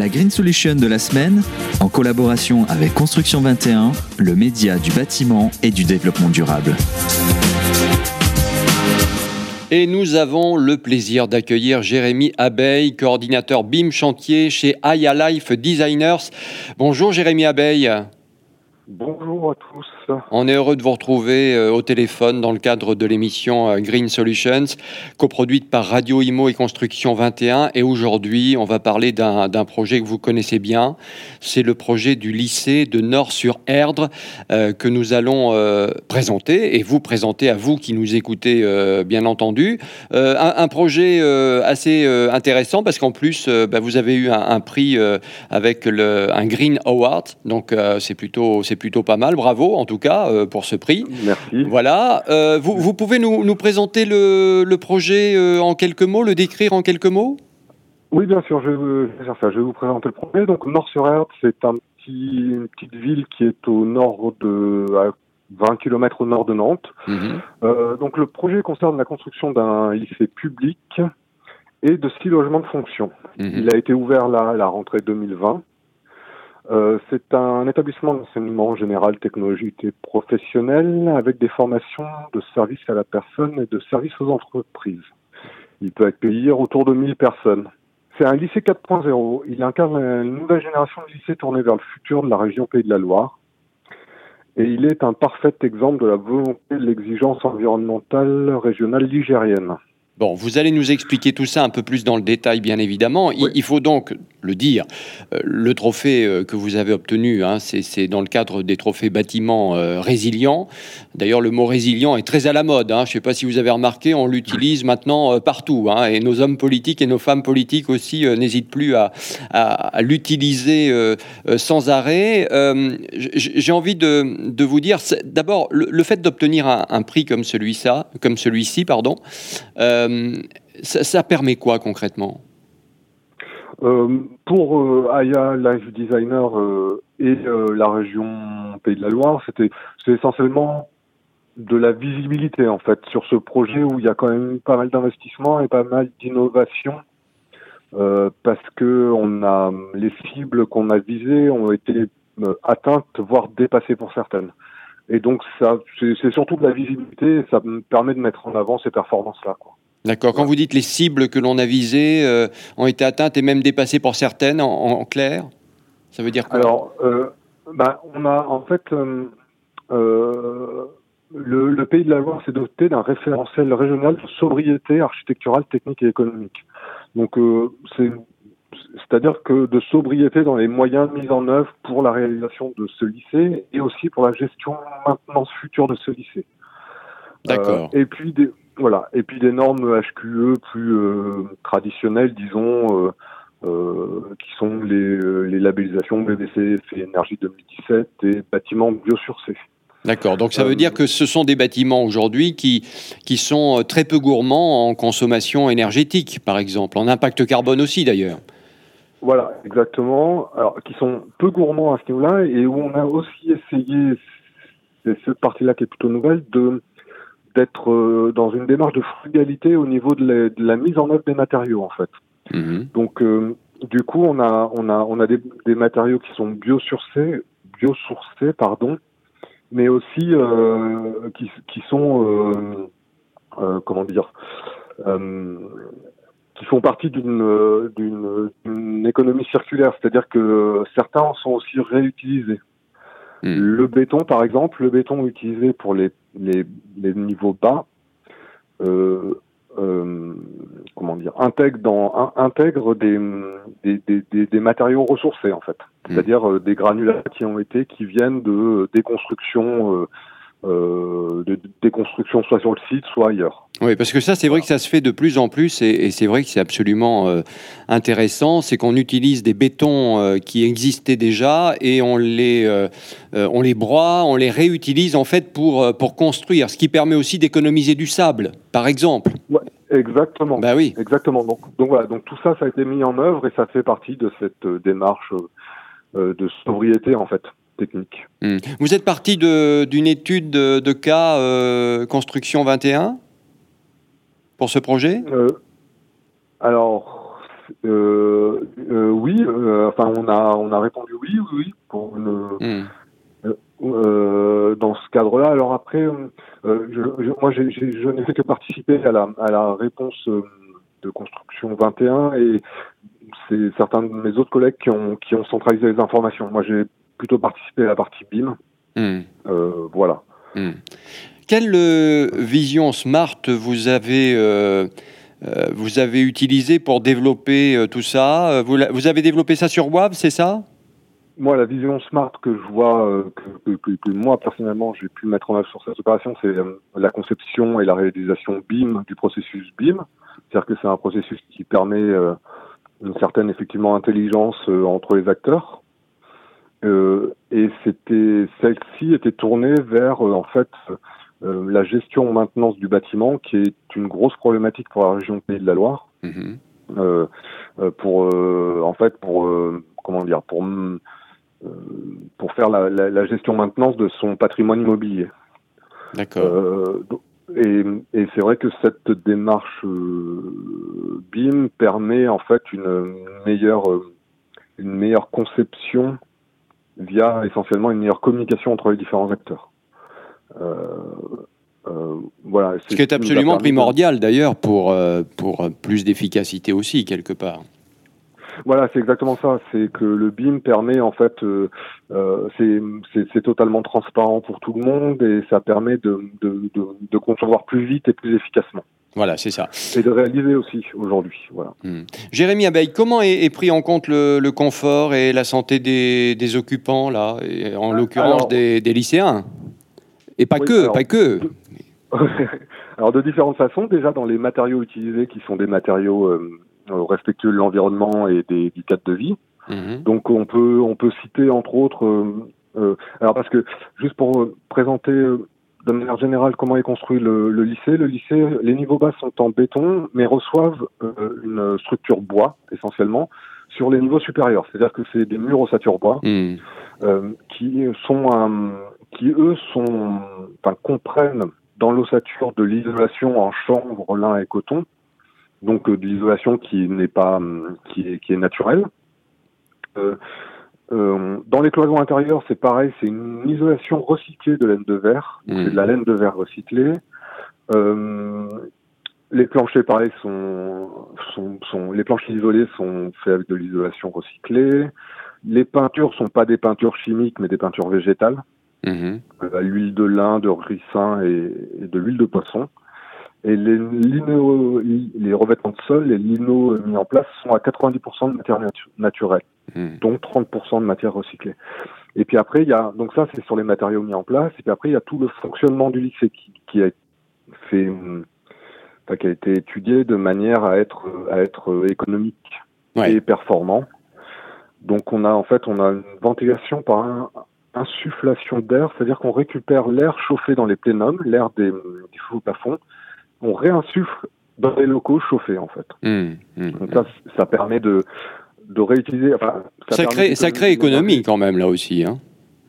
La Green Solution de la semaine, en collaboration avec Construction 21, le média du bâtiment et du développement durable. Et nous avons le plaisir d'accueillir Jérémy Abeille, coordinateur BIM Chantier chez Aya Life Designers. Bonjour Jérémy Abeille. Bonjour à tous. On est heureux de vous retrouver euh, au téléphone dans le cadre de l'émission euh, Green Solutions, coproduite par Radio Imo et Construction 21. Et aujourd'hui, on va parler d'un projet que vous connaissez bien. C'est le projet du lycée de Nord-sur-Erdre euh, que nous allons présenter et vous présenter à vous qui nous écoutez, bien entendu. Un, projet assez intéressant parce qu'en plus, bah, vous avez eu un, prix avec un Green Award. Donc, c'est plutôt, plutôt pas mal. Bravo, en tout cas, euh, pour ce prix. Merci. Voilà. Euh, vous, vous, pouvez nous, nous présenter le, le projet euh, en quelques mots, le décrire en quelques mots? Oui, bien sûr, je vais faire ça. Je vais vous présenter le projet. Donc, Nord-sur-Erdre, c'est un petit, une petite ville qui est au nord de, à 20 km au nord de Nantes. Mhm. Donc, le projet concerne la construction d'un lycée public et de six logements de fonction. Mhm. Il a été ouvert là à la rentrée 2020. Euh, c'est un établissement d'enseignement général, technologique et professionnel avec des formations de service à la personne et de service aux entreprises. Il peut accueillir autour de 1000 personnes. C'est un lycée 4.0. Il incarne une nouvelle génération de lycées tournés vers le futur de la région Pays de la Loire. Et il est un parfait exemple de la volonté de l'exigence environnementale régionale ligérienne. Bon, vous allez nous expliquer tout ça un peu plus dans le détail, bien évidemment. Il, Oui. il faut donc le dire, euh, le trophée euh, que vous avez obtenu, hein, c'est dans le cadre des trophées bâtiments euh, résilients. D'ailleurs, le mot résilient est très à la mode. hein. Je ne sais pas si vous avez remarqué, on l'utilise maintenant euh, partout. hein. et nos hommes politiques et nos femmes politiques aussi euh, n'hésitent plus à, à- à l'utiliser sans arrêt. J'ai envie de, de vous dire, d'abord, le, le fait d'obtenir un, un prix comme celui-ci, celui-ci, pardon, ça, ça permet quoi concrètement? Euh, pour euh, Aya Life Designer euh, et euh, la région Pays de la Loire, c'était c'est essentiellement de la visibilité en fait sur ce projet où il y a quand même pas mal d'investissements et pas mal d'innovation euh, parce que on a les cibles qu'on a visées ont été euh, atteintes voire dépassées pour certaines. Et donc ça c'est surtout de la visibilité et ça me permet de mettre en avant ces performances là. D'accord. Quand vous dites les cibles que l'on a visées euh, ont été atteintes et même dépassées pour certaines, en, en clair, ça veut dire quoi? Alors, euh, bah, on a en fait euh, le, le Pays de la Loire s'est doté d'un référentiel régional de sobriété architecturale, technique et économique. Donc, c'est c'est-à-dire que de sobriété dans les moyens mis en œuvre pour la réalisation de ce lycée et aussi pour la gestion maintenance future de ce lycée. D'accord. Et puis des voilà, et puis des normes HQE plus euh, traditionnelles, disons, euh, euh, qui sont les, les labellisations BBC et Énergie 2017 et bâtiments biosourcés. D'accord. Donc ça veut dire que ce sont des bâtiments aujourd'hui qui, qui sont très peu gourmands en consommation énergétique, par exemple, en impact carbone aussi d'ailleurs. Voilà, exactement. Alors, qui sont peu gourmands à ce niveau-là et où on a aussi essayé, c'est cette partie-là qui est plutôt nouvelle, de d'être euh, dans une démarche de frugalité au niveau de la, de la mise en œuvre des matériaux, en fait. Mhm. Donc, euh, du coup, on a, on a, on a des, des matériaux qui sont biosourcés, biosourcés, pardon, mais aussi euh, qui, qui sont, euh, euh, comment dire, qui font partie d'une économie circulaire, c'est-à-dire que certains sont aussi réutilisés. Mhm. Le béton, par exemple, le béton utilisé pour les, les, les niveaux bas, euh, euh, comment dire, intègre, dans, in- intègre des, des, des, des, des matériaux ressourcés en fait, Mm. c'est-à-dire euh, des granulats qui ont été, qui viennent de déconstruction, euh, euh, de déconstruction soit sur le site, soit ailleurs. Oui, parce que ça, c'est vrai que ça se fait de plus en plus, et, et c'est vrai que c'est absolument euh, intéressant, c'est qu'on utilise des bétons euh, qui existaient déjà et on les, euh, euh, on les broie, on les réutilise en fait pour, euh, pour construire, ce qui permet aussi d'économiser du sable, par exemple. Exactement. Bah oui. Exactement. Donc, donc voilà, donc tout ça, ça a été mis en œuvre et ça fait partie de cette euh, démarche euh, de sobriété en fait technique. Hmm. Vous êtes parti d'une étude de, de cas euh, Construction 21 pour ce projet? Euh, alors, euh, oui, enfin on a, on a répondu oui, oui, oui, pour mmh. dans ce cadre-là. Alors après, je, moi, je n'ai fait que participer à la, à la réponse de construction 21 et c'est certains de mes autres collègues qui ont, qui ont centralisé les informations. Moi, j'ai plutôt participé à la partie BIM. Hmm. Euh, voilà. Hmm. Quelle euh, vision smart vous avez, euh, vous avez utilisé pour développer tout ça? Vous, vous, avez développé ça sur WAV, c'est ça? Moi, la vision smart que je vois, que, que, moi personnellement j'ai pu mettre en œuvre sur cette opération, c'est la conception et la réalisation BIM du processus BIM. C'est-à-dire que c'est un processus qui permet une certaine effectivement intelligence euh, entre les acteurs. Euh, et c'était celle-ci était tournée vers euh, en fait la gestion maintenance du bâtiment, qui est une grosse problématique pour la région Pays de la Loire. Mhm. pour en fait pour comment dire pour pour faire la, la, la, gestion maintenance de son patrimoine immobilier. D'accord. Et, et c'est vrai que cette démarche euh, BIM permet en fait une meilleure, euh, une meilleure conception via essentiellement une meilleure communication entre les différents acteurs. Euh, euh voilà. Ce qui est absolument primordial d'ailleurs pour, pour plus d'efficacité aussi quelque part. Voilà, c'est exactement ça. C'est que le BIM permet en fait, euh, euh c'est totalement transparent pour tout le monde et ça permet de, de, de, de concevoir plus vite et plus efficacement. Voilà, c'est ça. Et de réaliser aussi aujourd'hui. Voilà. Hmm. Jérémy Abeille, comment est, pris en compte le, le, confort et la santé des, des occupants, là, et en l'occurrence des, des, lycéens? Et pas que, pas que. alors, de différentes façons. Déjà, dans les matériaux utilisés, qui sont des matériaux euh, euh, respectueux de l'environnement et des, du cadre de vie. Mhm. Donc on peut on peut citer entre autres euh, euh, alors parce que juste pour présenter de manière générale comment est construit le, le, lycée, le lycée les niveaux bas sont en béton mais reçoivent une structure bois essentiellement sur les niveaux supérieurs, c'est-à-dire que c'est des murs ossature bois mhm. qui sont qui eux sont enfin comprennent dans l'ossature de l'isolation en chanvre, lin et coton donc euh, de l'isolation qui n'est pas qui est, qui est naturelle. Euh, euh, dans les cloisons intérieures, c'est pareil, c'est une isolation recyclée de laine de verre, mmh. c'est de la laine de verre recyclée. Euh, les planchers, pareil, sont, sont, sont, les planchers isolés sont faits avec de l'isolation recyclée. Les peintures sont pas des peintures chimiques, mais des peintures végétales, mmh. à l'huile de lin, de ricin et, et de l'huile de poisson. Et les, les revêtements de sol, les linos mis en place sont à 90% de matière naturelle, hmm. donc 30% de matière recyclée. Et puis après, il y a donc ça c'est sur les matériaux mis en place. Et puis après, il y a tout le fonctionnement du lycée qui, qui a fait, enfin, qui a été étudié de manière à être à être économique et performant. Donc on a en fait on a une ventilation par un, insufflation d'air, c'est-à-dire qu'on récupère l'air chauffé dans les plénums, l'air des, des faux plafonds, on réinsuffle dans les locaux chauffés en fait. Mmh, mmh, Donc ça, ça permet de, de réutiliser. Enfin, ça, crée, ça crée économie quand même là aussi. Hein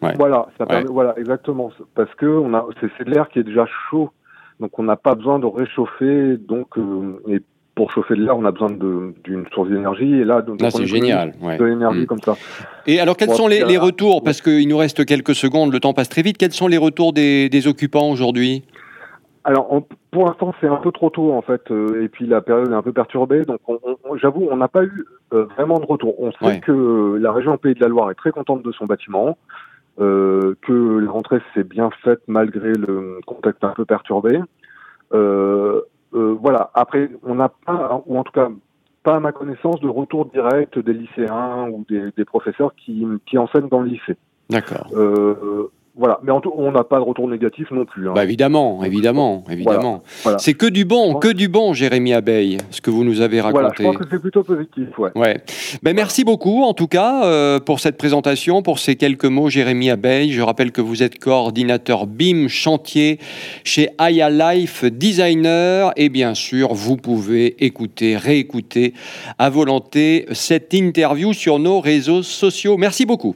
ouais. Voilà, ça permet, voilà, exactement. Parce que on a, c'est, de l'air qui est déjà chaud, donc on n'a pas besoin de réchauffer. Donc, euh, et pour chauffer de l'air, on a besoin d'une source d'énergie. Et là, donc, là c'est génial. Ouais. De l'énergie mmh. comme ça. Et alors, quels sont les, les, retours? Parce qu'il nous reste quelques secondes, le temps passe très vite. Quels sont les retours des, des occupants aujourd'hui? Alors, pour l'instant, c'est un peu trop tôt en fait, euh, et puis la période est un peu perturbée. Donc, j'avoue, on n'a pas eu euh, vraiment de retour. On sait que la région Pays de la Loire est très contente de son bâtiment, euh, que la rentrée s'est bien faite malgré le contexte un peu perturbé. voilà. Après, on n'a pas, ou en tout cas pas à ma connaissance, de retour direct des lycéens ou des, des professeurs qui, qui enseignent dans le lycée. D'accord. Voilà, mais en tout, on n'a pas de retour négatif non plus. Hein. Bah évidemment, évidemment, évidemment. C'est que du bon, que du bon, Jérémy Abeille, ce que vous nous avez raconté. Voilà, je pense que c'est plutôt positif, ouais. ouais. Ben, merci beaucoup, en tout cas, euh, pour cette présentation, pour ces quelques mots, Jérémy Abeille. Je rappelle que vous êtes coordinateur BIM chantier chez Aya Life Designer, et bien sûr, vous pouvez écouter, réécouter à volonté cette interview sur nos réseaux sociaux. Merci beaucoup.